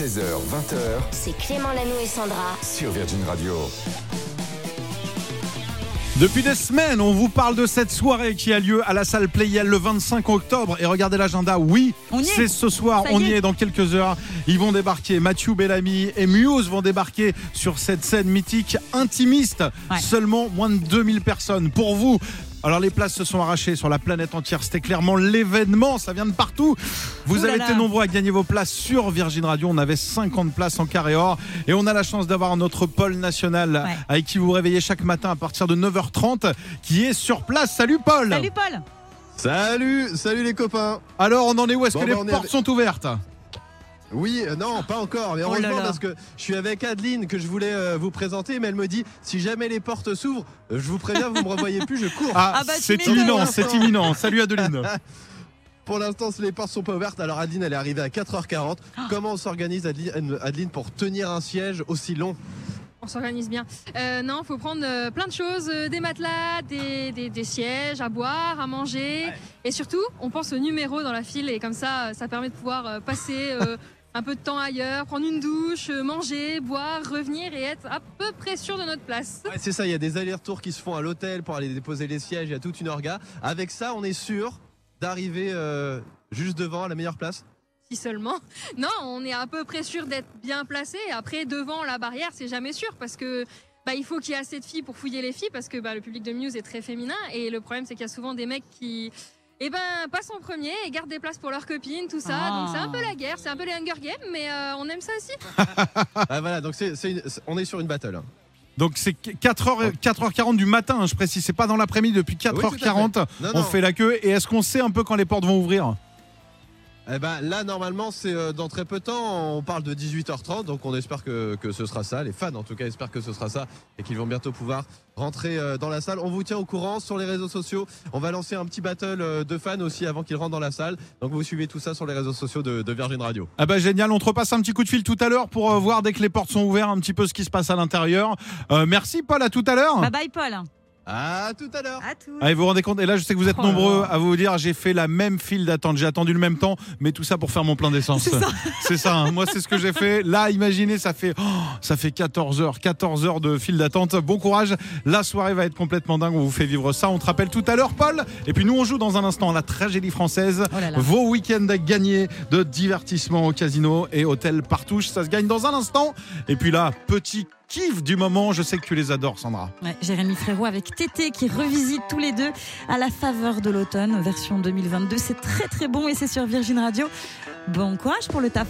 16h, 20h C'est Clément Lanou et Sandra. sur Virgin Radio. Depuis des semaines, on vous parle de cette soirée qui a lieu à la salle Playel le 25 octobre. Et regardez l'agenda, oui, c'est ce soir, Ça on y est. est dans quelques heures. Ils vont débarquer, Mathieu Bellamy et Muse vont débarquer sur cette scène mythique intimiste. Ouais. Seulement moins de 2000 personnes. Pour vous, alors les places se sont arrachées sur la planète entière. C'était clairement l'événement, ça vient de partout. Vous avez été nombreux à gagner vos places sur Virgin Radio. On avait 50 places en carré or. Et on a la chance d'avoir notre pôle national Ouais. avec qui vous vous réveillez chaque matin à partir de 9h30 qui est sur place. Salut Paul Salut Paul Salut, salut les copains. Alors on en est où? Est-ce Bon, que bah, les est portes sont ouvertes? Oui, euh, non, pas encore, mais Oh là heureusement là. parce que je suis avec Adeline que je voulais euh, vous présenter, mais elle me dit si jamais les portes s'ouvrent, euh, je vous préviens, vous me revoyez plus, je cours. Ah, Ah bah, c'est imminent, c'est imminent. Salut Adeline. Pour l'instant, les portes sont pas ouvertes. Alors Adeline, elle est arrivée à 4h40. Ah. Comment on s'organise, Adeline, Adeline, pour tenir un siège aussi long? On s'organise bien. Euh, non, faut prendre euh, plein de choses, euh, des matelas, des, des- des sièges à boire, à manger, et surtout, on pense au numéro dans la file et comme ça, ça permet de pouvoir euh, passer euh, un peu de temps ailleurs, prendre une douche, euh, manger, boire, revenir et être à peu près sûr de notre place. Ouais, C'est ça, il y a des allers-retours qui se font à l'hôtel pour aller déposer les sièges, il y a toute une orga. Avec ça, on est sûr d'arriver euh, juste devant à la meilleure place? Si seulement. Non, on est à peu près sûr d'être bien placé. Après, devant la barrière, c'est jamais sûr parce que. Bah, il faut qu'il y ait assez de filles pour fouiller les filles parce que bah, le public de Muse est très féminin et le problème c'est qu'il y a souvent des mecs qui eh ben, passent en premier et gardent des places pour leurs copines, tout ça. Ah. Donc c'est un peu la guerre, c'est un peu les Hunger Games, mais euh, on aime ça aussi. Ah, voilà, donc c'est, c'est une- c'est- on est sur une battle. hein. Donc c'est 4h, 4h40 du matin, hein, je précise, c'est pas dans l'après-midi, depuis Oui, tout à 4h40, fait. Non, on non. fait la queue. Et est-ce qu'on sait un peu quand les portes vont ouvrir? Eh ben, là, normalement, c'est euh, dans très peu de temps. On parle de 18h30, donc on espère que, que ce sera ça. Les fans, en tout cas, espèrent que ce sera ça et qu'ils vont bientôt pouvoir rentrer euh, dans la salle. On vous tient au courant sur les réseaux sociaux. On va lancer un petit battle euh, de fans aussi avant qu'ils rentrent dans la salle. Donc vous suivez tout ça sur les réseaux sociaux de, de Virgin Radio. Ah bah génial, on te repasse un petit coup de fil tout à l'heure pour euh, voir dès que les portes sont ouvertes un petit peu ce qui se passe à l'intérieur. Euh, merci Paul, à tout à l'heure. Bye bye Paul À tout à l'heure. Allez, vous vous rendez compte Et là, je sais que vous êtes Oh nombreux à vous dire j'ai fait la même file d'attente, j'ai attendu le même temps, mais tout ça pour faire mon plein d'essence. C'est ça. C'est ça, hein. moi c'est ce que j'ai fait. Là, imaginez, ça fait, oh, ça fait 14 heures, 14 heures de file d'attente. Bon courage, la soirée va être complètement dingue, on vous fait vivre ça. On te rappelle tout à l'heure, Paul. Et puis nous, on joue dans un instant à la tragédie française. Oh là là. Vos week-ends à gagner de divertissement au casino et hôtel Partouche, ça se gagne dans un instant. Et puis là, petit kiff du moment, je sais que tu les adores, Sandra. Ouais, Jérémy Frérot avec Tété qui revisite tous les deux à la faveur de l'automne, version 2022. C'est très très bon et c'est sur Virgin Radio. Bon courage pour le taf.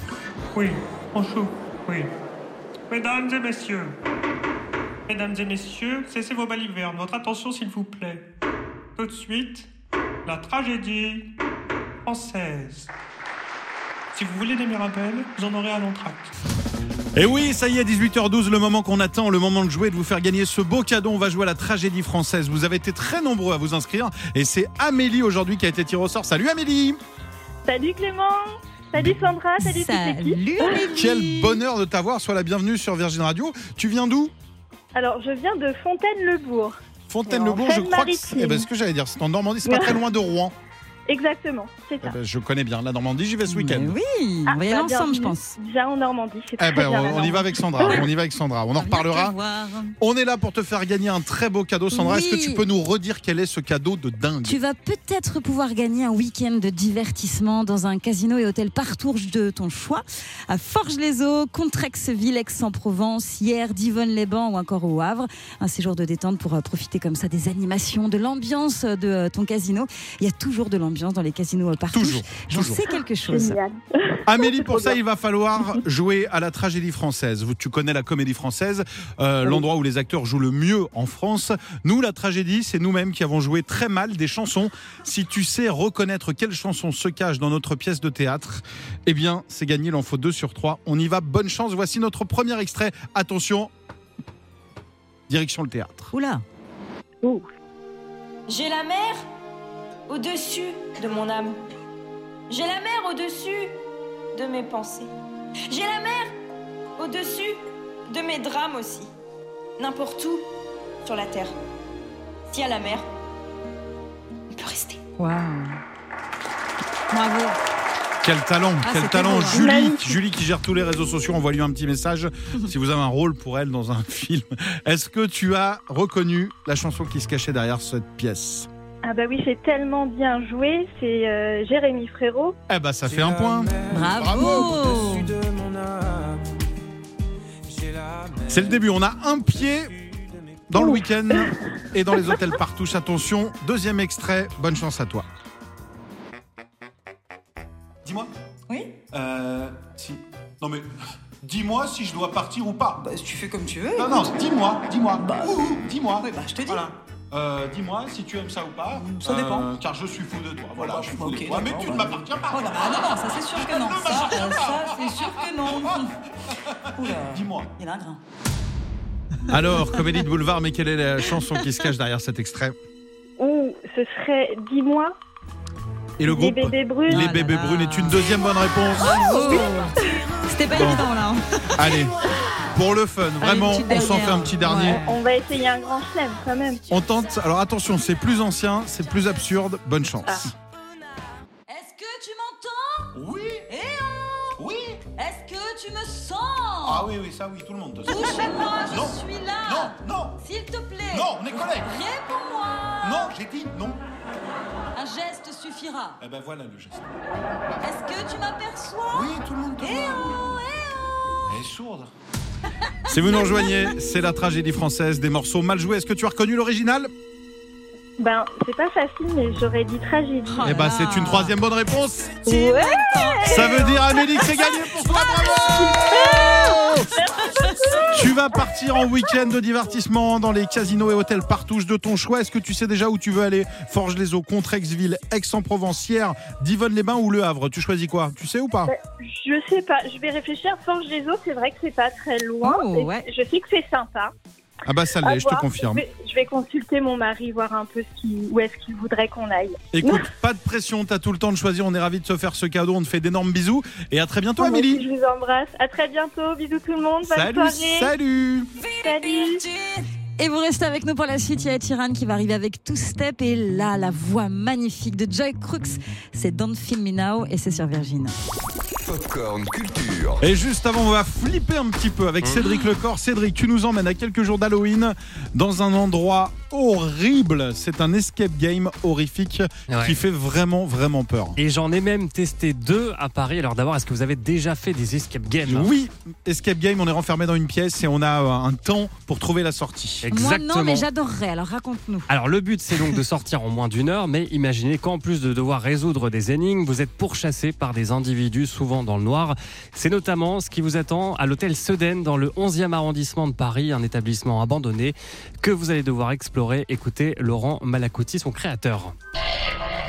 Oui, bonjour, oui. Mesdames et messieurs, mesdames et messieurs, cessez vos balivernes. Votre attention, s'il vous plaît. Tout de suite, la tragédie française. Si vous voulez des mirabelles, vous en aurez à l'entracte. Et oui, ça y est, 18h12, le moment qu'on attend, le moment de jouer, de vous faire gagner ce beau cadeau. On va jouer à la tragédie française. Vous avez été très nombreux à vous inscrire et c'est Amélie aujourd'hui qui a été tirée au sort. Salut Amélie Salut Clément Salut Sandra, salut, toute l'équipe. Salut Amélie. Quel bonheur de t'avoir, sois la bienvenue sur Virgin Radio. Tu viens d'où? Alors, je viens de Fontaine-le-Bourg. Fontaine-le-Bourg, je crois que c'est eh ben, ce que j'allais dire, c'est en Normandie, c'est pas très loin de Rouen. Exactement, c'est Eh ça. ben, je connais bien la Normandie, j'y vais ce week-end. Mais oui, Ah, on va y aller bah, ensemble, je pense. Déjà en Normandie, c'est Eh très ben, bien. on, y va avec Sandra, on y va avec Sandra, on en reparlera. On est là pour te faire gagner un très beau cadeau. Sandra, est-ce que Oui. tu peux nous redire quel est ce cadeau de dingue Tu vas peut-être pouvoir gagner un week-end de divertissement dans un casino et hôtel Partouche de ton choix, à Forges-les-Eaux, Contrexeville, Aix-en-Provence, hier, Divonne-les-Bains ou encore au Havre. Un séjour de détente pour euh, profiter comme ça des animations, de l'ambiance de euh, ton casino. Il y a toujours de l'ambiance dans les casinos euh, Partouche. Toujours, J'en toujours. sais quelque chose. Génial. Amélie, pour ça, il va falloir jouer à la tragédie française. Vous- Tu connais la comédie française, euh, l'endroit où les acteurs jouent le mieux en France. Nous, la tragédie, c'est nous-mêmes qui avons joué très mal des chansons. Si tu sais reconnaître quelles chansons se cachent dans notre pièce de théâtre, eh bien, c'est gagné, il en faut deux sur trois. On y va, bonne chance. Voici notre premier extrait. Attention, direction le théâtre. Oula. J'ai la mer au-dessus de mon âme. J'ai la mer au-dessus de mes pensées. J'ai la mer au-dessus de mes drames aussi. N'importe où sur la terre. S'il y a la mer, on peut rester. Waouh. Bravo. Quel talent, Ah, quel talent. beau, hein. Julie, Magnifique. Julie qui gère tous les réseaux sociaux, envoie-lui un petit message si vous avez un rôle pour elle dans un film. Est-ce que tu as reconnu la chanson qui se cachait derrière cette pièce? Ah bah oui, c'est tellement bien joué. C'est euh, Jérémy Frérot. Eh ben, ça fait un point. Bravo. C'est le début. On a un pied dans le week-end et dans les hôtels partouche. Attention, deuxième extrait. Bonne chance à toi. Dis-moi. Oui Euh, si. Non mais, dis-moi si je dois partir ou pas. Bah, tu fais comme tu veux. Non, non, dis-moi, dis-moi. Ouh, ouh, dis-moi. Oui, bah, je te dis. Voilà. Euh, dis-moi si tu aimes ça ou pas. Ça dépend. Car je suis fou de toi. Voilà, bah, je suis fou ok, de toi. Mais tu ne bah. m'appartiens pas. Oh là, bah, non, non, ça c'est sûr que non. Ça, euh, ça c'est sûr que non. Dis-moi. il y en a un grain. Alors, comédie de boulevard, mais quelle est la chanson qui se cache derrière cet extrait? Ou ce serait Dis-moi, Et le les groupe bébés brunes. Les Ah bébés brunes est une deuxième bonne réponse. Bravo. C'était pas Bon. évident là. hein. Allez, pour le fun, vraiment, on s'en fait un petit dernier. Ouais. On va essayer un grand chelem quand même. On tente. Alors attention, c'est plus ancien, c'est plus absurde. Bonne chance. Est-ce que tu m'entends? Oui. Eh oh Oui. Est-ce que tu me sens? Ah oui, oui, ça oui, tout le monde. Touche-moi, je Non. suis là. Non, non, S'il te plaît. non, on est collègues. Réponds-moi. Non, j'ai dit non. Un geste suffira. Eh ben voilà le geste. Est-ce que tu m'aperçois? Oui, tout le monde. le Eh oh, eh oh. Elle est sourde. Si vous nous rejoignez, c'est la tragédie française des morceaux mal joués. Est-ce que tu as reconnu l'original? Ben, c'est pas facile, mais j'aurais dit tragédie. Oh Eh ben c'est une troisième bonne réponse. Ouais. Ça veut dire Amélie que c'est gagné pour toi, bravo Tu vas partir en week-end de divertissement dans les casinos et hôtels partouche de ton choix. Est-ce que tu sais déjà où tu veux aller? Forges-les-Eaux, Contrexville, Aix-en-Provence, Sierre, Divonne-les-Bains ou Le Havre? Tu choisis quoi? Tu sais ou pas? Je sais pas, je vais réfléchir. Forge des eaux, c'est vrai que c'est pas très loin. Oh, ouais. Je sais que c'est sympa. Ah bah ça l'est, je te confirme. Je vais, je vais consulter mon mari, voir un peu ce qui, où est-ce qu'il voudrait qu'on aille. Écoute, pas de pression, t'as tout le temps de choisir. On est ravis de se faire ce cadeau. On te fait d'énormes bisous et à très bientôt, Moi aussi, Amélie. Je vous embrasse. À très bientôt. Bisous tout le monde. Bonne Salut, soirée. salut. Salut. Et vous restez avec nous pour la suite. Il y a Tiran qui va arriver avec Two Step. Et là, la voix magnifique de Joy Crooks, c'est Don't Feel Me Now et c'est sur Virgin. Popcorn Culture. Et juste avant, on va flipper un petit peu avec Cédric Lecor. Cédric, tu nous emmènes à quelques jours d'Halloween dans un endroit horrible. C'est un escape game horrifique Ouais. qui fait vraiment, vraiment peur. Et j'en ai même testé deux à Paris. Alors d'abord, est-ce que vous avez déjà fait des escape games Oui, escape game, on est renfermé dans une pièce et on a euh, un temps pour trouver la sortie. Moi, Exactement. non, mais j'adorerais. Alors raconte-nous. Alors le but c'est donc de sortir en moins d'une heure, mais imaginez qu'en plus de devoir résoudre des énigmes, vous êtes pourchassé par des individus souvent dans le noir. C'est notamment ce qui vous attend à l'hôtel Sedaine dans le 11e arrondissement de Paris, un établissement abandonné que vous allez devoir explorer. Écoutez Laurent Malacotti, son créateur.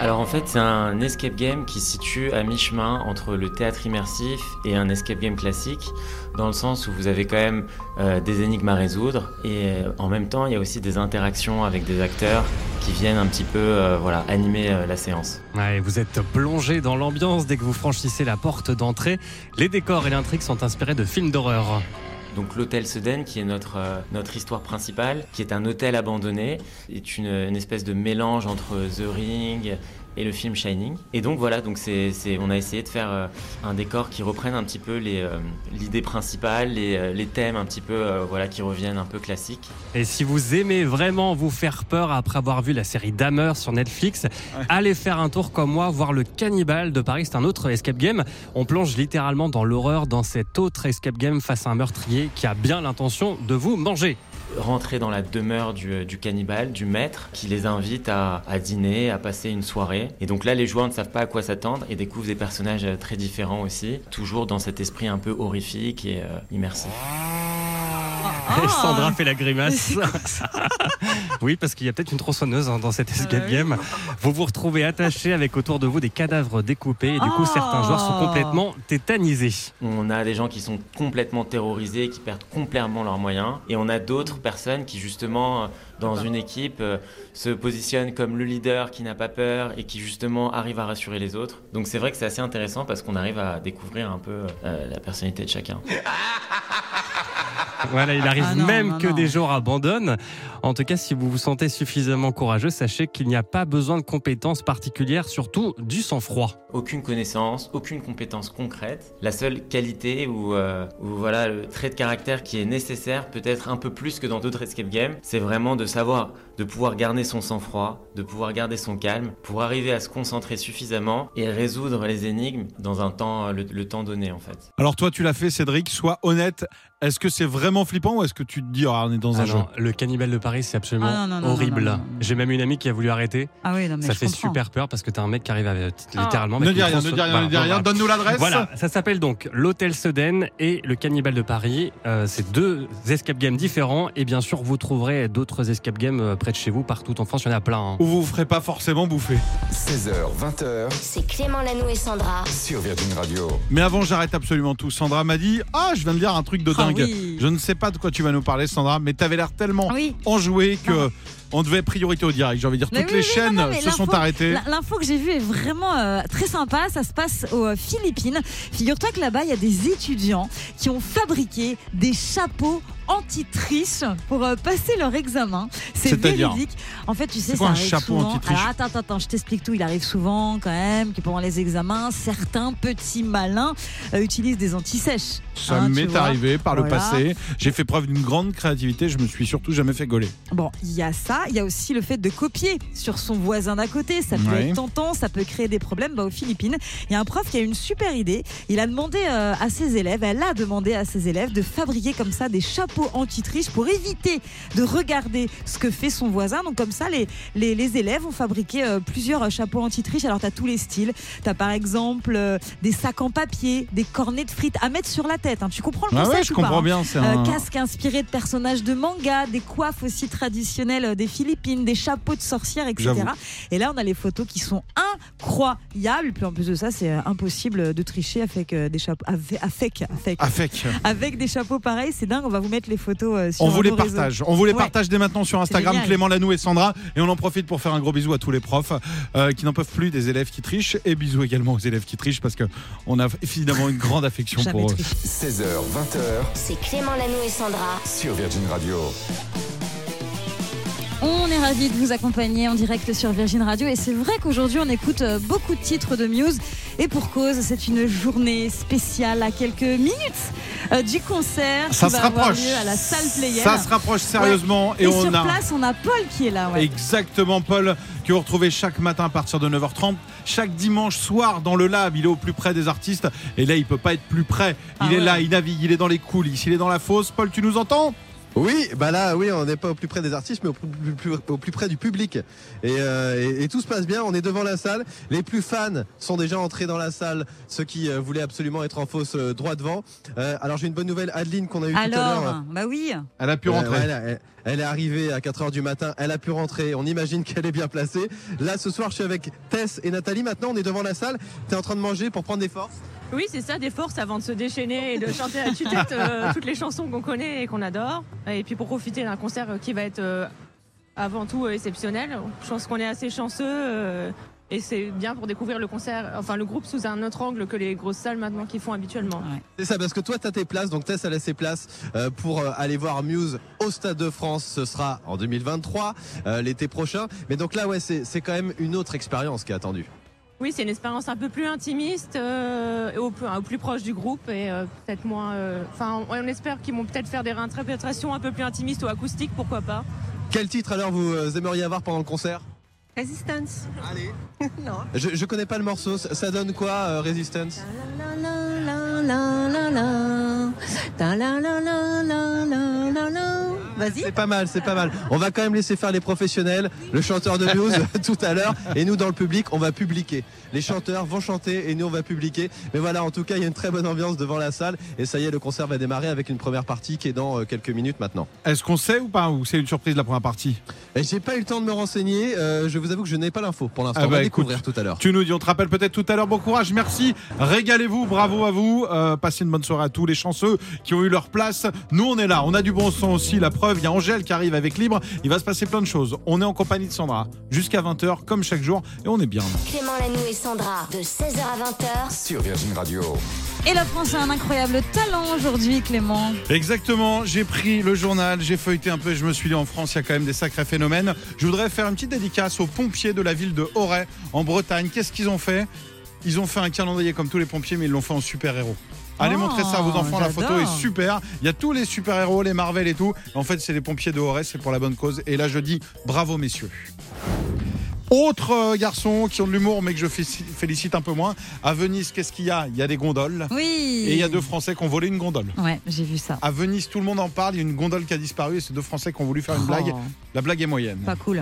Alors en fait, c'est un escape game qui se situe à mi-chemin entre le théâtre immersif et un escape game classique, dans le sens où vous avez quand même euh, des énigmes à résoudre et euh, en même temps, il y a aussi des interactions avec des acteurs qui viennent un petit peu euh, voilà, animer la séance. Vous êtes plongé dans l'ambiance dès que vous franchissez la porte d'entrée. Les décors et l'intrigue sont inspirés de films d'horreur. Donc l'hôtel Sedaine, qui est notre, euh, notre histoire principale, qui est un hôtel abandonné, est une espèce de mélange entre The Ring et le film Shining. Et donc voilà, donc c'est, c'est- on a essayé de faire euh, un décor qui reprenne un petit peu les, euh, l'idée principale, les, euh, les thèmes un petit peu euh, voilà, qui reviennent un peu classiques. Et si vous aimez vraiment vous faire peur après avoir vu la série Dahmer sur Netflix, allez faire un tour comme moi, voir le Cannibal de Paris. C'est un autre escape game. On plonge littéralement dans l'horreur dans cet autre escape game face à un meurtrier qui a bien l'intention de vous manger. Rentrer dans la demeure du, du cannibale, du maître, qui les invite à, à dîner, à passer une soirée. Et donc là, les joueurs ne savent pas à quoi s'attendre et découvrent des personnages euh, très différents aussi, toujours dans cet esprit un peu horrifique et euh, immersif. Et Sandra fait la grimace. oui, parce qu'il y a peut-être une tronçonneuse hein, dans cet escape game. Vous vous retrouvez attaché avec autour de vous des cadavres découpés et du coup, Oh. certains joueurs sont complètement tétanisés. On a des gens qui sont complètement terrorisés, qui perdent complètement leurs moyens. Et on a d'autres personnes qui, justement, dans une équipe, euh, se positionnent comme le leader qui n'a pas peur et qui, justement, arrive à rassurer les autres. Donc c'est vrai que c'est assez intéressant parce qu'on arrive à découvrir un peu euh, la personnalité de chacun. Voilà, il arrive Ah non, même non, que non. des gens abandonnent. En tout cas, si vous vous sentez suffisamment courageux, sachez qu'il n'y a pas besoin de compétences particulières, surtout du sang-froid. Aucune connaissance, aucune compétence concrète. La seule qualité ou, euh, ou voilà le trait de caractère qui est nécessaire, peut-être un peu plus que dans d'autres escape games, c'est vraiment de savoir, de pouvoir garder son sang-froid, de pouvoir garder son calme, pour arriver à se concentrer suffisamment et résoudre les énigmes dans un temps, le, le temps donné en fait. Alors toi, tu l'as fait, Cédric. Sois honnête. Est-ce que c'est vraiment flippant ou est-ce que tu te dis, ah, on est dans un Ah jeu? non, le cannibale de Paris, c'est absolument Ah non, non, non, horrible. J'ai même une amie qui a voulu arrêter. Ah oui, non, mais ça je fait comprends. super peur parce que t'as un mec qui arrive à, Ah. littéralement. Ne avec dis une rien, grosse- ne dis rien, ne dis rien. voilà. Donne-nous l'adresse. Voilà, ça s'appelle donc l'Hôtel Sedan et le Cannibale de Paris. Euh, c'est deux escape games différents et bien sûr vous trouverez d'autres escape games euh, près de chez vous partout en France. Il y en a plein. hein. Ou vous vous ferez pas forcément bouffer. 16h, 20h C'est Clément Lanoux et Sandra. sur Virgin Radio. Mais avant, j'arrête absolument tout. Sandra m'a dit Ah, je viens de dire un truc de Ah dingue. oui. Je ne sais pas de quoi tu vas nous parler, Sandra, mais t'avais l'air tellement Oui. enjoué que on devait priorité au direct. J'ai envie de dire, Mais toutes oui, les oui, chaînes non, non, mais se sont arrêtées. L'info que j'ai vue est vraiment euh, très sympa. Ça se passe aux Philippines. Figure-toi que là-bas, il y a des étudiants qui ont fabriqué des chapeaux anti-triche pour euh, passer leur examen. C'est véridique. En fait, tu sais, quoi ça un chapeau souvent. Alors, attends, attends, attends, je t'explique tout. Il arrive souvent, quand même, que pendant les examens, certains petits malins euh, utilisent des anti-sèches. Ça Hein, m'est arrivé par le passé. J'ai fait preuve d'une grande créativité. Je me suis surtout jamais fait gauler. Bon, il y a ça, il y a aussi le fait de copier sur son voisin d'à côté. Ça peut Ouais. être tentant, ça peut créer des problèmes. Bah, aux Philippines, il y a un prof qui a une super idée. Il a demandé euh, à ses élèves, elle a demandé à ses élèves de fabriquer comme ça des chapeaux anti-triche pour éviter de regarder ce que fait son voisin. Donc comme ça, les, les, les élèves ont fabriqué euh, plusieurs euh, chapeaux anti-triche. Alors tu as tous les styles. Tu as par exemple euh, des sacs en papier, des cornets de frites à mettre sur la tête. hein. Tu comprends le Ah concept ouais, je ou comprends hein bien. Euh, un... casque inspiré de personnages de manga, des coiffes aussi traditionnelles des Philippines, des chapeaux de sorcières, etc. Et là, on a les photos qui sont incroyables. Puis en plus de ça, c'est euh, impossible de tricher avec euh, des chapeaux, avec, avec, avec, Avec. avec des chapeaux pareils. C'est dingue. On va vous mettre les photos euh, sur On vous les réseaux. On vous les Ouais. partage dès maintenant sur Instagram. Clément Lanou et Sandra. Et on en profite pour faire un gros bisou à tous les profs euh, qui n'en peuvent plus des élèves qui trichent. Et bisous également aux élèves qui trichent parce qu'on a évidemment une grande affection pour eux. tricher. 16h, 20h C'est Clément Lanoux et Sandra. sur Virgin Radio. On est ravis de vous accompagner en direct sur Virgin Radio et c'est vrai qu'aujourd'hui on écoute euh, beaucoup de titres de Muse et pour cause c'est une journée spéciale à quelques minutes euh, du concert Ça qui se va avoir rapproche. lieu à la salle Playel. Ça se rapproche sérieusement. Et, Et, on sur a. place on a Paul qui est là. ouais. Exactement, Paul, que vous retrouvez chaque matin à partir de 9h30. Chaque dimanche soir dans le lab, il est au plus près des artistes. Et là, il peut pas être plus près. Il Ah est ouais. là, il navigue, il est dans les coulisses, il est dans la fosse. Paul, tu nous entends? Oui, bah là, oui, on n'est pas au plus près des artistes, mais au plus, plus- plus- au plus près du public. Et, euh, et- et tout se passe bien. On est devant la salle. Les plus fans sont déjà entrés dans la salle. Ceux qui euh, voulaient absolument être en fausse euh, droit devant. Euh, alors j'ai une bonne nouvelle, Adeline, qu'on a eu tout à l'heure. Alors, bah oui. Elle a pu rentrer. ouais, elle, elle- elle est arrivée à 4h du matin, elle a pu rentrer, on imagine qu'elle est bien placée. Là ce soir je suis avec Tess et Nathalie, maintenant on est devant la salle, tu es en train de manger pour prendre des forces Oui, c'est ça, des forces avant de se déchaîner et de chanter à tue-tête euh, toutes les chansons qu'on connaît et qu'on adore. Et puis pour profiter d'un concert qui va être euh, avant tout euh, exceptionnel. Je pense qu'on est assez chanceux euh, et c'est bien pour découvrir le concert, enfin le groupe sous un autre angle que les grosses salles maintenant qui font habituellement. C'est ça, parce que toi tu as tes places, donc Tess elle a ses places euh, pour euh, aller voir Muse au Stade de France, ce sera en 2023, euh, l'été prochain. Mais donc là ouais c'est c'est quand même une autre expérience qui est attendue. Oui, c'est une expérience un peu plus intimiste, euh, et au, plus- au plus proche du groupe et euh, peut-être moins. euh, Enfin, on, on espère qu'ils vont peut-être faire des réinterprétations un peu plus intimistes ou acoustiques, pourquoi pas. Quel titre alors vous aimeriez avoir pendant le concert? Resistance. Allez. je, je connais pas le morceau, ça ça donne quoi euh, Resistance? Vas-y. C'est pas mal, c'est pas mal. On va quand même laisser faire les professionnels, le chanteur de news tout à l'heure, et nous dans le public, on va publier. Les chanteurs vont chanter et nous on va publier. Mais voilà, en tout cas, il y a une très bonne ambiance devant la salle, et ça y est, le concert va démarrer avec une première partie qui est dans euh, quelques minutes maintenant. Est-ce qu'on sait ou pas Ou c'est une surprise la première partie? Et j'ai pas eu le temps de me renseigner. euh, je vous avoue que je n'ai pas l'info pour l'instant. Ah on va bah, découvrir écoute, tout à l'heure. Tu nous dis, on te rappelle peut-être tout à l'heure. Bon courage, merci. Régalez-vous, bravo à vous. Euh, passez une bonne soirée à tous les chanceux qui ont eu leur place. Nous, on est là. On a du bon son aussi. La preuve, il y a Angèle qui arrive avec Libre. Il va se passer plein de choses. On est en compagnie de Sandra jusqu'à 20h, comme chaque jour. Et on est bien. Clément Lanoux et Sandra. De 16h à 20h. Sur Virgin Radio. Et la France a un incroyable talent aujourd'hui, Clément. Exactement, j'ai pris le journal, j'ai feuilleté un peu, je me suis dit en France, il y a quand même des sacrés phénomènes. Je voudrais faire une petite dédicace aux pompiers de la ville de Auray, en Bretagne. Qu'est-ce qu'ils ont fait? Ils ont fait un calendrier comme tous les pompiers, mais ils l'ont fait en super-héros. Allez Oh, montrer ça à vos enfants, la photo est super. Il y a tous les super-héros, les Marvel et tout. En fait, c'est les pompiers de Auray, c'est pour la bonne cause. Et là, je dis bravo, messieurs. Autre euh, garçon qui ont de l'humour, mais que je fé- félicite un peu moins. À Venise, qu'est-ce qu'il y a? Il y a des gondoles. Oui. Et il y a deux Français qui ont volé une gondole. Ouais, j'ai vu ça. À Venise, tout le monde en parle. Il y a une gondole qui a disparu et c'est deux Français qui ont voulu faire une Oh. blague. La blague est moyenne. Pas cool.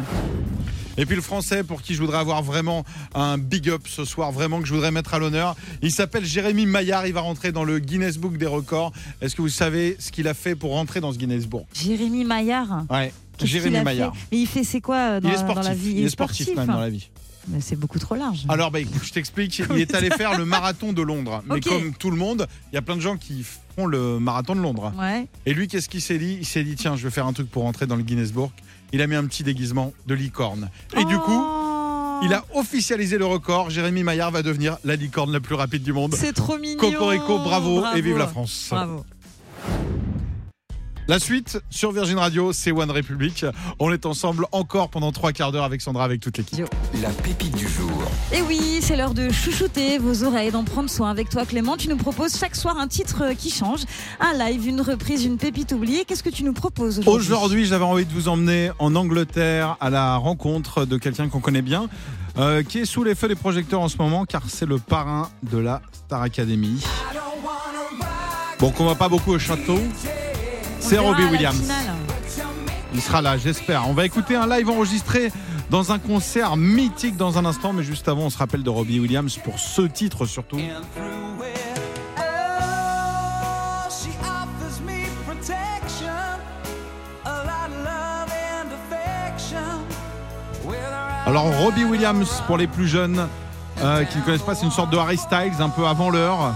Et puis le Français pour qui je voudrais avoir vraiment un big up ce soir, vraiment que je voudrais mettre à l'honneur. Il s'appelle Jérémy Maillard. Il va rentrer dans le Guinness Book des records. Est-ce que vous savez ce qu'il a fait pour rentrer dans ce Guinness Book? Jérémy Maillard? Ouais. Jérémy Maillard. fait? Mais il fait c'est quoi euh, dans, Il est dans sportif. la vie? Il est sportif même dans la vie. Mais c'est beaucoup trop large. Alors, bah, écoute, je t'explique. Il est allé faire le marathon de Londres. Mais comme tout le monde, il y a plein de gens qui font le marathon de Londres. Ouais. Et lui, qu'est-ce qu'il s'est dit? Il s'est dit tiens, je vais faire un truc pour rentrer dans le Guinness Book. Il a mis un petit déguisement de licorne. Et du coup, Oh. il a officialisé le record. Jérémy Maillard va devenir la licorne la plus rapide du monde. C'est trop mignon. Cocorico, bravo, Bravo. et vive la France. Bravo. La suite sur Virgin Radio, c'est One République. On est ensemble encore pendant trois quarts d'heure avec Sandra, avec toute l'équipe. La pépite du jour. Et oui, c'est l'heure de chouchouter vos oreilles, d'en prendre soin avec toi Clément. Tu nous proposes chaque soir un titre qui change, un live, une reprise, une pépite oubliée. Qu'est-ce que tu nous proposes aujourd'hui? Aujourd'hui, j'avais envie de vous emmener en Angleterre à la rencontre de quelqu'un qu'on connaît bien, euh, qui est sous les feux des projecteurs en ce moment, car c'est le parrain de la Star Academy. Bon, qu'on va pas beaucoup au château. C'est Robbie Williams. Il sera là, j'espère. On va écouter un live enregistré dans un concert mythique dans un instant, mais juste avant, on se rappelle de Robbie Williams pour ce titre surtout. Alors Robbie Williams pour les plus jeunes euh, qui ne connaissent pas, c'est une sorte de Harry Styles un peu avant l'heure.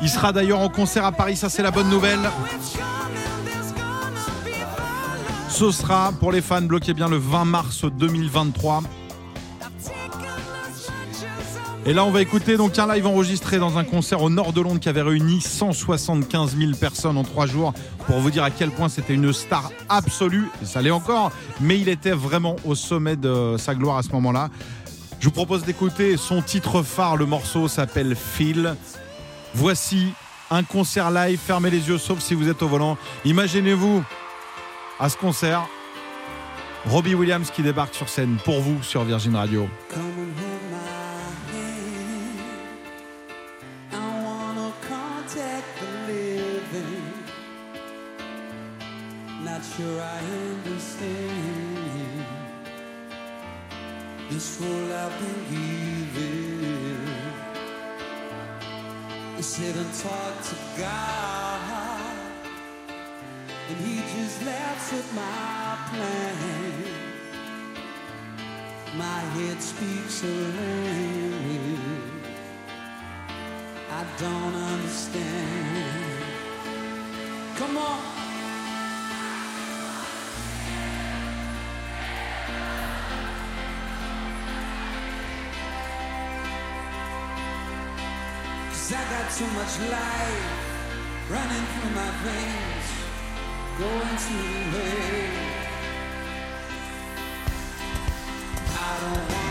Il sera d'ailleurs en concert à Paris, ça c'est la bonne nouvelle. Ce sera pour les fans, bloquez bien le 20 mars 2023. Et là, on va écouter donc un live enregistré dans un concert au nord de Londres qui avait réuni 175 000 personnes en trois jours pour vous dire à quel point c'était une star absolue. Et ça l'est encore, mais il était vraiment au sommet de sa gloire à ce moment-là. Je vous propose d'écouter son titre phare. Le morceau s'appelle Phil. Voici un concert live. Fermez les yeux, sauf si vous êtes au volant. Imaginez-vous à ce concert Robbie Williams qui débarque sur scène pour vous sur Virgin Radio. Come on. Cause I got too much life running through my veins, going to waste. I don't wanna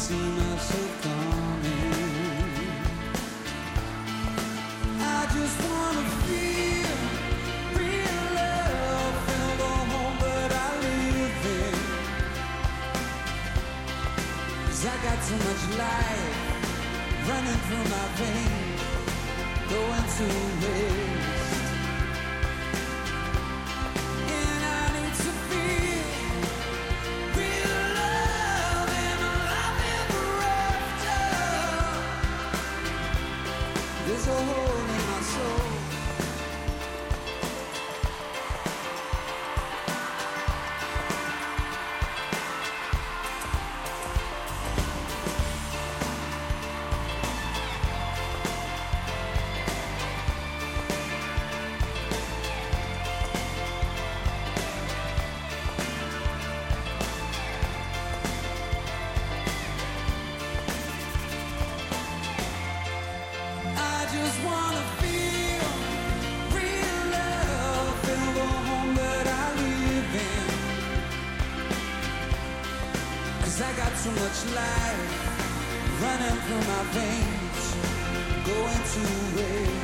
so much life running through my veins, going to waste. Life running through my veins, going to waste.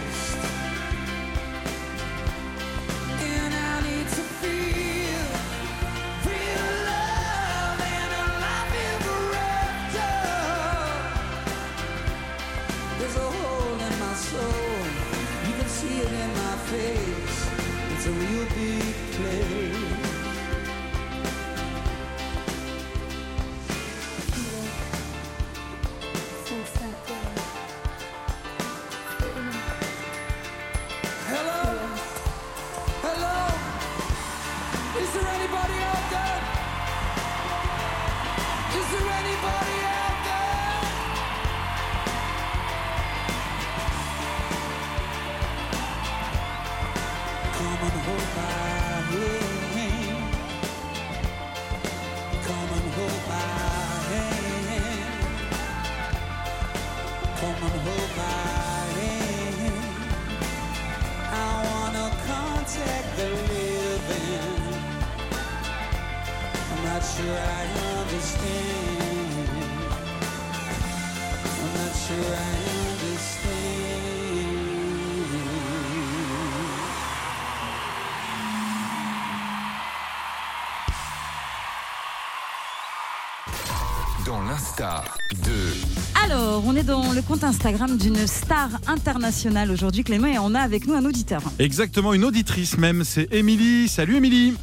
Dans l'Insta de Alors, on est dans le compte Instagram d'une star internationale aujourd'hui, Clément, et on a avec nous un auditeur. Exactement, une auditrice même, c'est Émilie. Salut Émilie.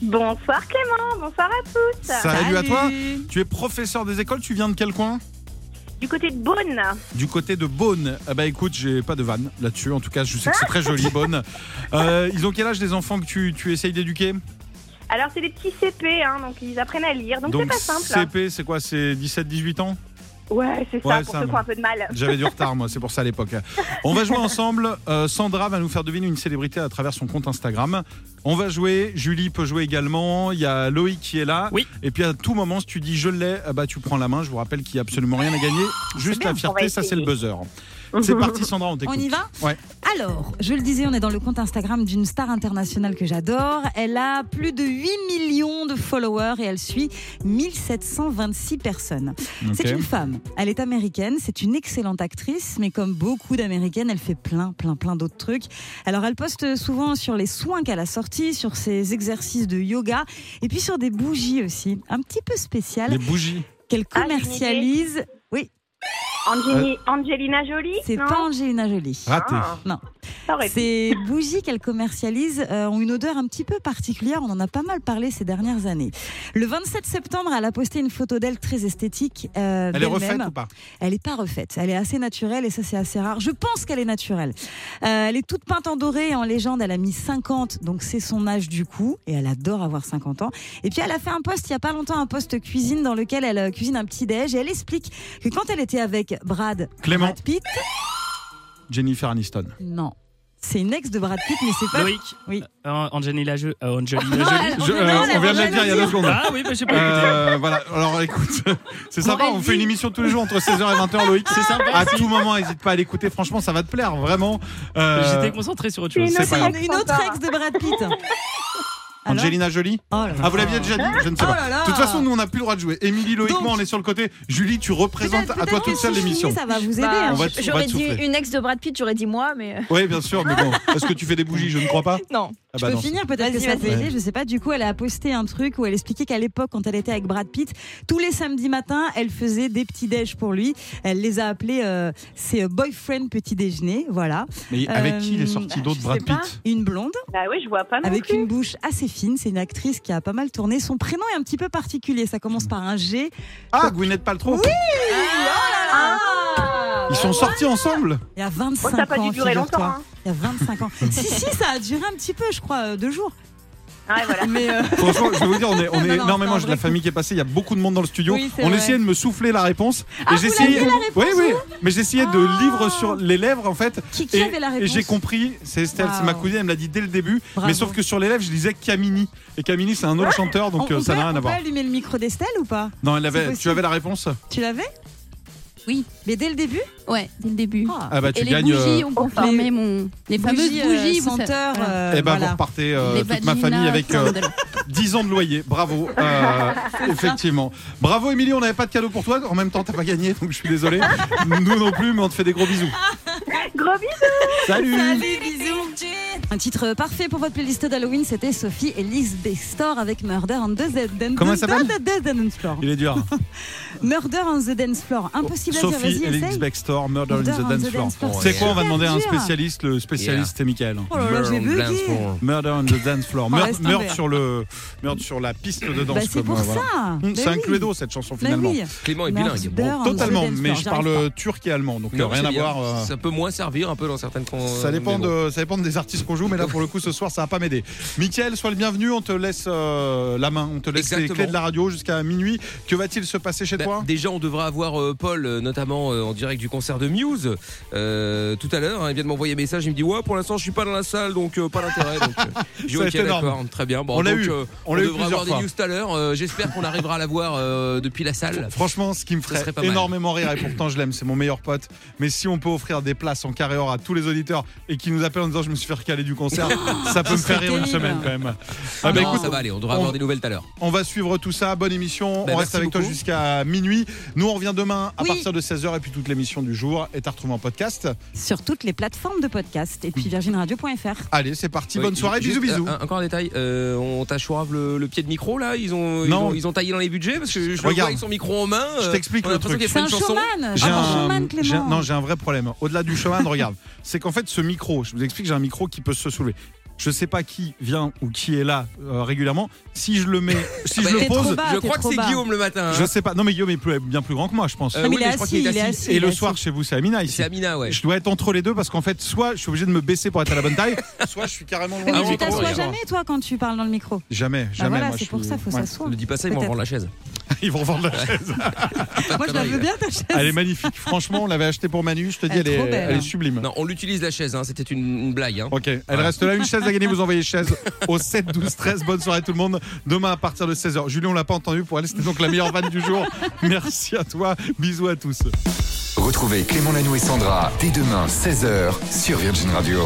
Bonsoir Clément, bonsoir à tous. Salut, à toi? Tu es professeur des écoles, tu viens de quel coin? Du côté de Beaune. Du côté de Beaune. Ah bah écoute, j'ai pas de vanne là-dessus. En tout cas, je sais que c'est très joli, Beaune. Euh, ils ont quel âge les enfants que tu, tu essayes d'éduquer? Alors c'est des petits CP, hein, donc ils apprennent à lire, donc c'est pas simple. CP, c'est quoi C'est 17-18 ans? Ouais, c'est ça, Ouais, pour ça ceux qui ont un peu de mal. J'avais du retard, moi, c'est pour ça à l'époque. On va jouer ensemble. Euh, Sandra va nous faire deviner une célébrité à travers son compte Instagram. On va jouer. Julie peut jouer également. Il y a Loïc qui est là. Oui. Et puis à tout moment, si tu dis je l'ai, ah bah, tu prends la main. Je vous rappelle qu'il n'y a absolument rien à gagner. Juste bien, la fierté, ça c'est le buzzer. C'est parti, Sandra, on t'écoute. On y va Ouais. Alors, je le disais, on est dans le compte Instagram d'une star internationale que j'adore. Elle a plus de 8 millions de followers et elle suit 1726 personnes. C'est une femme. Elle est américaine. C'est une excellente actrice, mais comme beaucoup d'américaines, elle fait plein, plein, plein d'autres trucs. Alors, elle poste souvent sur les soins qu'elle a sortis, sur ses exercices de yoga et puis sur des bougies aussi, un petit peu spéciales. Les bougies. Qu'elle Ah, commercialise. Oui. Angeli- Angelina Jolie C'est pas Angelina Jolie. Raté. Ah. Non. Ces bougies qu'elle commercialise euh, ont une odeur un petit peu particulière. On en a pas mal parlé ces dernières années. Le 27 septembre, elle a posté une photo d'elle très esthétique. euh, Elle est d'elle-même. refaite ou pas? Elle n'est pas refaite. Elle est assez naturelle et ça, c'est assez rare. Je pense qu'elle est naturelle. Euh, elle est toute peinte en doré et en légende. Elle a mis 50, donc c'est son âge du coup. Et elle adore avoir 50 ans. Et puis, elle a fait un post il y a pas longtemps, un post cuisine dans lequel elle euh, cuisine un petit déj. Et elle explique que quand elle était avec Brad, Clément. Brad Pitt, Jennifer Aniston. non. C'est une ex de Brad Pitt, mais c'est pas. Loïc Oui. Euh, Angelina, Je- euh, Angelina Jolie. elle- Je- euh, on vient de le dire il y a deux secondes. Ah oui, bah, j'ai pas Euh, voilà, alors écoute, c'est sympa, on fait une émission tous les jours entre 16h et 20h, Loïc. C'est sympa À tout moment, n'hésite pas à l'écouter, franchement, ça va te plaire, vraiment. Euh, J'étais concentré sur autre chose. C'est pas grave. Une autre ex de Brad Pitt. Alors Angelina Jolie Oh là. Ah, vous l'aviez déjà dit Je ne sais Oh pas. là là. De toute façon, nous, on n'a plus le droit de jouer. Émilie, moi, on est sur le côté. Julie, tu représentes à toi toute seule l'émission. ça va vous aider. Bah, hein. J'aurais dit une ex de Brad Pitt, j'aurais dit moi, mais. euh, Oui, bien sûr, mais bon. Est-ce que tu fais des bougies? Je ne crois pas. Non. Ah Je bah peux non. finir peut-être que ça peut aider, je sais pas. Du coup, elle a posté un truc où elle expliquait qu'à l'époque, quand elle était avec Brad Pitt, tous les samedis matins, elle faisait des petits déj pour lui. Elle les a appelés euh, ses boyfriend petit déjeuner, voilà. Mais avec qui il est Euh, sorti d'autres, je Brad. Pitt? Une blonde. Bah oui, je vois pas non Avec plus. une bouche assez c'est une actrice qui a pas mal tourné. Son prénom est un petit peu particulier, ça commence par un G. Ah, Gwyneth Paltrow Oui Oh là là Ils sont sortis ensemble Il y a 25 ça a pas dû ans. durer longtemps, hein. Il y a 25 ans. si, si, ça a duré un petit peu, je crois, euh, deux jours. Ouais, voilà. Mais euh, Franchement, je vais vous dire, on est, on est Non, non, énormément, j'ai de la famille qui est passée, il y a beaucoup de monde dans le studio. Oui, on vrai. essayait de me souffler la réponse. Ah, et j'essayais. l'aviez, la réponse, oui, oui, mais j'essayais de livre sur les lèvres en fait. Qui- qui et, avait la et réponse j'ai compris, c'est Estelle, c'est ma cousine, elle me l'a dit dès le début. Bravo. Mais sauf que sur les lèvres, je disais Camini. Et Camini, c'est un autre chanteur, donc on, euh, on ça n'a rien on à voir. peut allumer le micro d'Estelle ou pas? Non, elle avait, tu avais la réponse? Tu l'avais? Oui. Mais dès le début Ouais, dès le début. Ah bah, tu Et les gagnes, bougies euh, ont confirmé mon. Les fameuses Bougies, bougies, euh, euh, Eh ben, voilà. vous repartez euh, Les toute ma famille avec euh, candles. 10 ans de loyer. Bravo. Euh, effectivement. Bravo, Émilie. On n'avait pas de cadeau pour toi. En même temps, t'as pas gagné, donc je suis désolé. Nous non plus, mais on te fait des gros bisous. Gros bisous Salut. bisous. Un titre parfait pour votre playlist d'Halloween, c'était Sophie et Liz Bextor avec Murder on the Dance Comment elle s'appelle Dance Floor. Il est dur. Murder on the Dance Floor. Impossible à dire, Sophie Elix essaye. Baxter, Murder in Murder the on the. Dance Floor. C'est quoi On va demander à un spécialiste. Le spécialiste, c'est Michael. Oh là là, j'ai bugué. Murder on the Dance Floor. Oh, Meurtre, sur le, meurtre sur la piste de danse. Bah, c'est pour euh, ça. Hum, Mais C'est un. Cluedo cette chanson Mais finalement. oui. Clément est Murder bilingue. Totalement, mais je parle turc et allemand, donc euh, rien à voir. euh, Ça peut moins servir un peu dans certaines Ça dépend, de, ça dépend des artistes qu'on joue, mais là pour le coup ce soir ça va pas m'aider. Mickaël, sois le bienvenu, on te laisse euh, la main, on te laisse les clés de la radio jusqu'à minuit. Que va-t-il se passer chez Bah, toi? Déjà, on devrait avoir euh, Paul, euh, notamment euh, en direct du concert de Muse, tout à l'heure. hein, il vient de m'envoyer un message. Il me dit Ouais, pour l'instant, je suis pas dans la salle, donc pas d'intérêt. Donc, dit, énorme. très bien. Bon, On l'a eu. On on, l'a eu avoir fois. des news tout à l'heure. J'espère qu'on arrivera à la voir depuis la salle. Franchement, ce qui me ferait énormément rire, et pourtant je l'aime, c'est mon meilleur pote. Mais si on peut offrir des places en carré or à tous les auditeurs et qui nous appellent en disant je me suis fait recaler du concert, ça peut me faire rire une semaine quand même. Ah, Ah bah non, écoute, ça va aller, on devra on- avoir des nouvelles tout à l'heure. On va suivre tout ça. Bonne émission. Ben, on reste avec toi jusqu'à minuit. Nous, on revient demain à Oui. partir de 16h et puis toute l'émission du jour est à retrouver en podcast. Sur toutes les plateformes de podcast et puis virginradio.fr. Allez, c'est parti. Oui, Bonne soirée. juste, Bisous, bisous. un- encore un détail, euh, on t'achourave le, le pied de micro là ils ont, ils ont, ils ont taillé dans les budgets parce que je le vois Regarde. avec son micro en main. Je euh, t'explique le truc. Ah, un, showman, non, j'ai un vrai problème. Au-delà du showman, regarde, c'est qu'en fait, ce micro, je vous explique, j'ai un micro qui peut se soulever. Je sais pas qui vient ou qui est là euh, régulièrement. Si je le mets, si Ah je bah, le trop pose, bas, Je crois que c'est. Guillaume le matin, hein. Je sais pas. Non, mais Guillaume est plus- bien plus grand que moi, je pense. Euh, mais oui, mais je crois il est assis. Et il le soir, chez vous, c'est Amina ici. C'est Amina, ouais. Je dois être entre les deux parce qu'en fait, soit je suis obligé de me baisser pour être à la bonne taille, soit je suis carrément loin Mais du tu t'assois jamais, toi, quand tu parles dans le micro? Jamais, Bah jamais. voilà, c'est pour suis- ça, faut ouais. s'asseoir. Ne dis pas ça, ils vont revendre la chaise. Ils vont vendre la chaise. Moi, je la veux bien, ta chaise. Elle est magnifique. Franchement, on l'avait acheté pour Manu. Je te dis, Elle est hein. sublime. Non, on l'utilise la chaise, hein, c'était une, blague. hein. Ok, elle reste là. Une chaise à gagner. Vous envoyez chaise au 7 12 13. Bonne soirée tout le monde. Demain à partir de 16h. Julien, on l'a pas entendu pour elle. C'était donc la meilleure vanne du jour. Merci à toi. Bisous à tous. Retrouvez Clément Lanoux et Sandra dès demain 16h sur Virgin Radio.